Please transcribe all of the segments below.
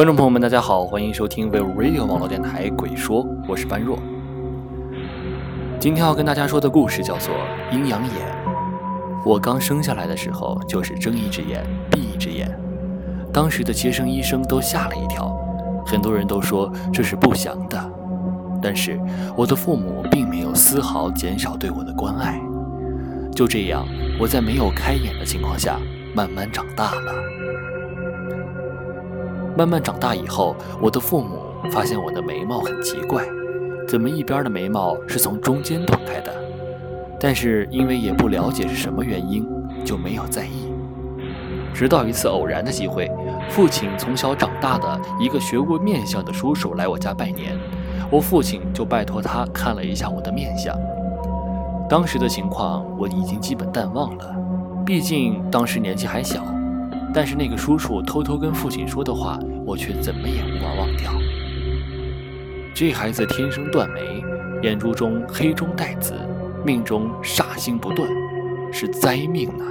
观众朋友们，大家好，欢迎收听 Will Radio 网络电台《鬼说》，我是般若。今天要跟大家说的故事叫做《阴阳眼》。我刚生下来的时候就是睁一只眼闭一只眼，当时的接生医生都吓了一跳，很多人都说这是不祥的。但是我的父母并没有丝毫减少对我的关爱。就这样，我在没有开眼的情况下慢慢长大了。慢慢长大以后，我的父母发现我的眉毛很奇怪，怎么一边的眉毛是从中间断开的？但是因为也不了解是什么原因，就没有在意。直到一次偶然的机会，父亲从小长大的一个学过面相的叔叔来我家拜年，我父亲就拜托他看了一下我的面相。当时的情况我已经基本淡忘了，毕竟当时年纪还小。但是那个叔叔偷偷跟父亲说的话，我却怎么也无法忘掉。这孩子天生断眉，眼珠中黑中带紫，命中煞星不断，是灾命呐。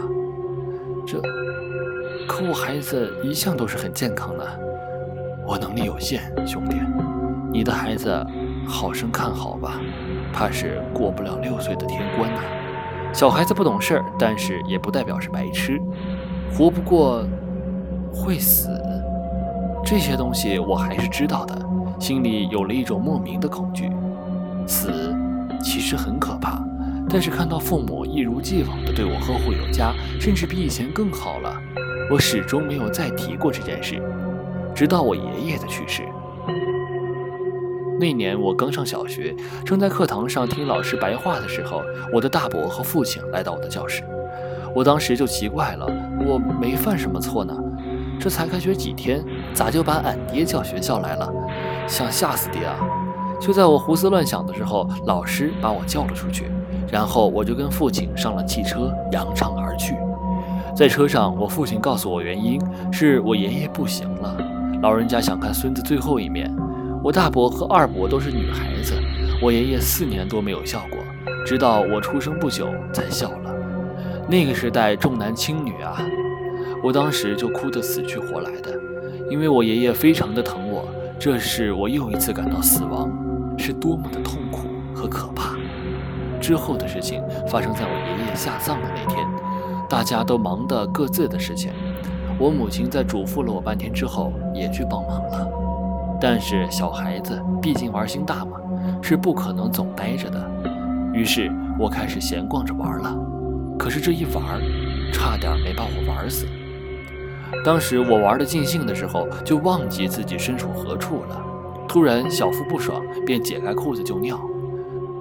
这，可我孩子一向都是很健康的。我能力有限，兄弟，你的孩子好生看好吧，怕是过不了六岁的天关呐。小孩子不懂事儿，但是也不代表是白痴。活不过，会死，这些东西我还是知道的，心里有了一种莫名的恐惧。死其实很可怕，但是看到父母一如既往的对我呵护有加，甚至比以前更好了，我始终没有再提过这件事，直到我爷爷的去世。那年我刚上小学，正在课堂上听老师白话的时候，我的大伯和父亲来到我的教室。我当时就奇怪了，我没犯什么错呢，这才开学几天，咋就把俺爹叫学校来了？想吓死爹啊！就在我胡思乱想的时候，老师把我叫了出去，然后我就跟父亲上了汽车，扬长而去。在车上，我父亲告诉我原因是我爷爷不行了，老人家想看孙子最后一面。我大伯和二伯都是女孩子，我爷爷四年多没有笑过，直到我出生不久才笑。那个时代重男轻女啊，我当时就哭得死去活来的，因为我爷爷非常的疼我。这是我又一次感到死亡是多么的痛苦和可怕。之后的事情发生在我爷爷下葬的那天，大家都忙的各自的事情。我母亲在嘱咐了我半天之后，也去帮忙了。但是小孩子毕竟玩心大嘛，是不可能总待着的。于是我开始闲逛着玩了。可是这一玩儿，差点没把我玩死。当时我玩的尽兴的时候，就忘记自己身处何处了。突然小腹不爽，便解开裤子就尿。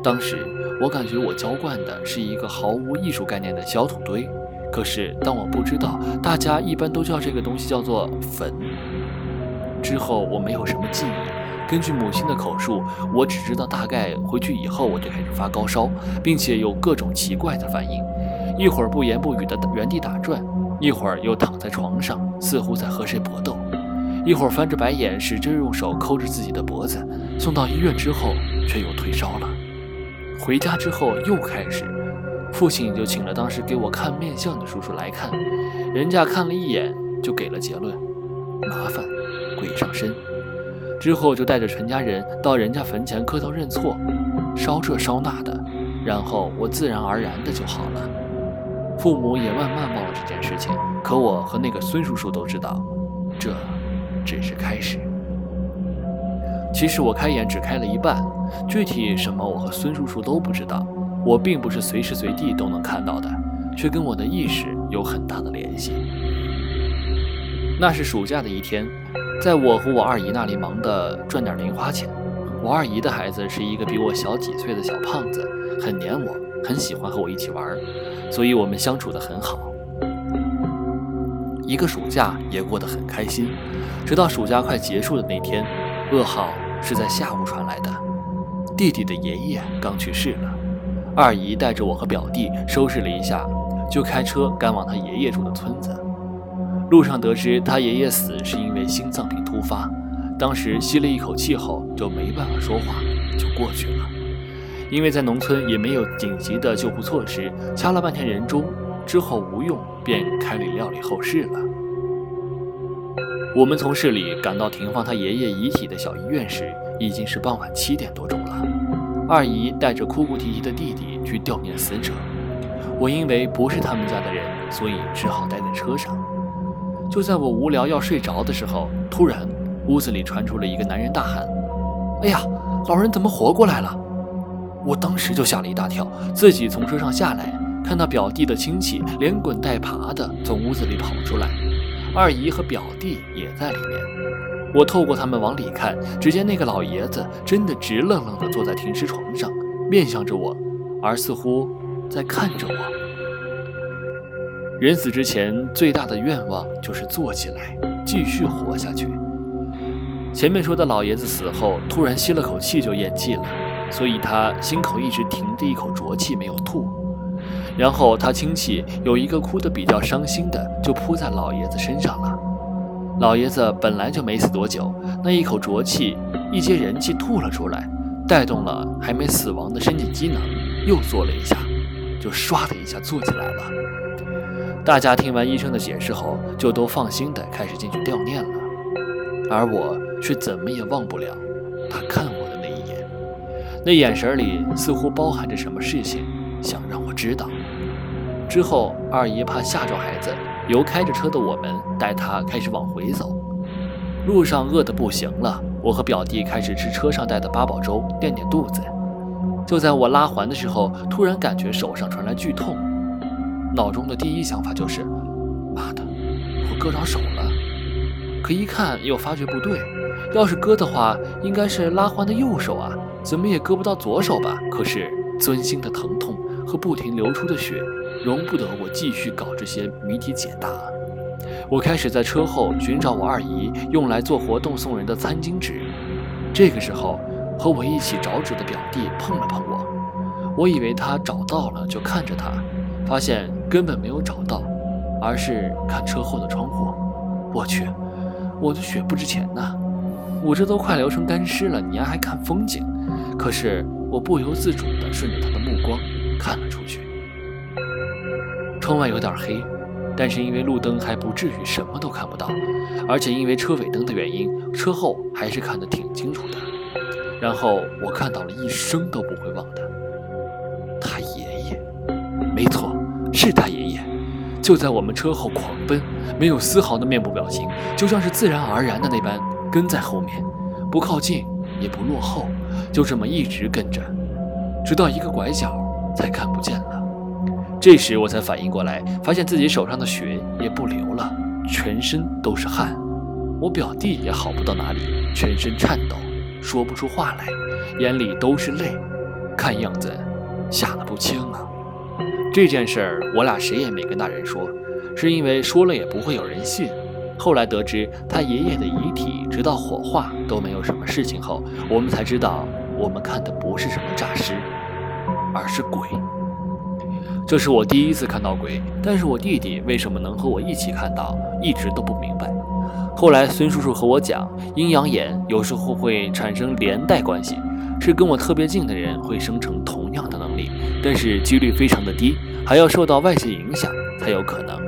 当时我感觉我浇灌的是一个毫无艺术概念的小土堆。可是当我不知道大家一般都叫这个东西叫做坟之后，我没有什么记忆。根据母亲的口述，我只知道大概回去以后我就开始发高烧，并且有各种奇怪的反应。一会儿不言不语地原地打转，一会儿又躺在床上，似乎在和谁搏斗；一会儿翻着白眼，使劲用手抠着自己的脖子。送到医院之后，却又退烧了。回家之后又开始，父亲就请了当时给我看面相的叔叔来看，人家看了一眼就给了结论：麻烦，鬼上身。之后就带着全家人到人家坟前磕头认错，烧这烧那的。然后我自然而然的就好了。父母也慢慢忘了这件事情，可我和那个孙叔叔都知道，这只是开始。其实我开眼只开了一半，具体什么我和孙叔叔都不知道。我并不是随时随地都能看到的，却跟我的意识有很大的联系。那是暑假的一天，在我和我二姨那里忙的赚点零花钱。我二姨的孩子是一个比我小几岁的小胖子，很黏我，很喜欢和我一起玩，所以我们相处得很好。一个暑假也过得很开心，直到暑假快结束的那天，噩耗。是在下午传来的，弟弟的爷爷刚去世了，二姨带着我和表弟收拾了一下，就开车赶往他爷爷住的村子。路上得知他爷爷死是因为心脏病突发，当时吸了一口气后就没办法说话，就过去了。因为在农村也没有紧急的救护措施，掐了半天人中之后无用，便开里料理后事了。我们从市里赶到停放他爷爷遗体的小医院时，已经是傍晚七点多钟了。二姨带着哭哭啼啼的弟弟去吊念死者，我因为不是他们家的人，所以只好待在车上。就在我无聊要睡着的时候，突然屋子里传出了一个男人大喊：“哎呀，老人怎么活过来了？”我当时就吓了一大跳，自己从车上下来，看到表弟的亲戚连滚带爬的从屋子里跑出来。二姨和表弟也在里面，我透过他们往里看，只见那个老爷子真的直愣愣地坐在停尸床上，面向着我，而似乎在看着我。人死之前最大的愿望就是坐起来继续活下去。前面说的老爷子死后突然吸了口气就咽气了，所以他心口一直停着一口浊气没有吐。然后他亲戚有一个哭得比较伤心的，就扑在老爷子身上了。老爷子本来就没死多久，那一口浊气一接人气吐了出来，带动了还没死亡的身体机能，又坐了一下，就唰的一下坐起来了。大家听完医生的解释后，就都放心的开始进去吊念了，而我却怎么也忘不了他看我，那眼神里似乎包含着什么事情。想让我知道。之后，二姨怕吓着孩子，由开着车的我们带他开始往回走。路上饿得不行了，我和表弟开始吃车上带的八宝粥垫垫肚子。就在我拉环的时候，突然感觉手上传来剧痛，脑中的第一想法就是：妈的，我割着手了。可一看又发觉不对，要是割的话，应该是拉环的右手啊，怎么也割不到左手吧？可是钻心的疼痛。和不停流出的血，容不得我继续搞这些谜题解答。我开始在车后寻找我二姨用来做活动送人的餐巾纸。这个时候，和我一起找纸的表弟碰了碰我，我以为他找到了，就看着他，发现根本没有找到，而是看车后的窗户。我去，我的血不值钱呐！我这都快流成干尸了，你还看风景？可是我不由自主地顺着他的目光。看了出去，窗外有点黑，但是因为路灯还不至于什么都看不到，而且因为车尾灯的原因，车后还是看得挺清楚的。然后我看到了一生都不会忘的，他爷爷，没错，是他爷爷，就在我们车后狂奔，没有丝毫的面部表情，就像是自然而然的那般跟在后面，不靠近也不落后，就这么一直跟着，直到一个拐角。才看不见了。这时我才反应过来，发现自己手上的血也不流了，全身都是汗。我表弟也好不到哪里，全身颤抖，说不出话来，眼里都是泪，看样子吓得不轻啊。这件事儿我俩谁也没跟大人说，是因为说了也不会有人信。后来得知他爷爷的遗体直到火化都没有什么事情后，我们才知道我们看的不是什么诈尸。而是鬼。这是我第一次看到鬼，但是我弟弟为什么能和我一起看到，一直都不明白。后来孙叔叔和我讲，阴阳眼有时候会产生连带关系，是跟我特别近的人会生成同样的能力，但是几率非常的低，还要受到外界影响才有可能。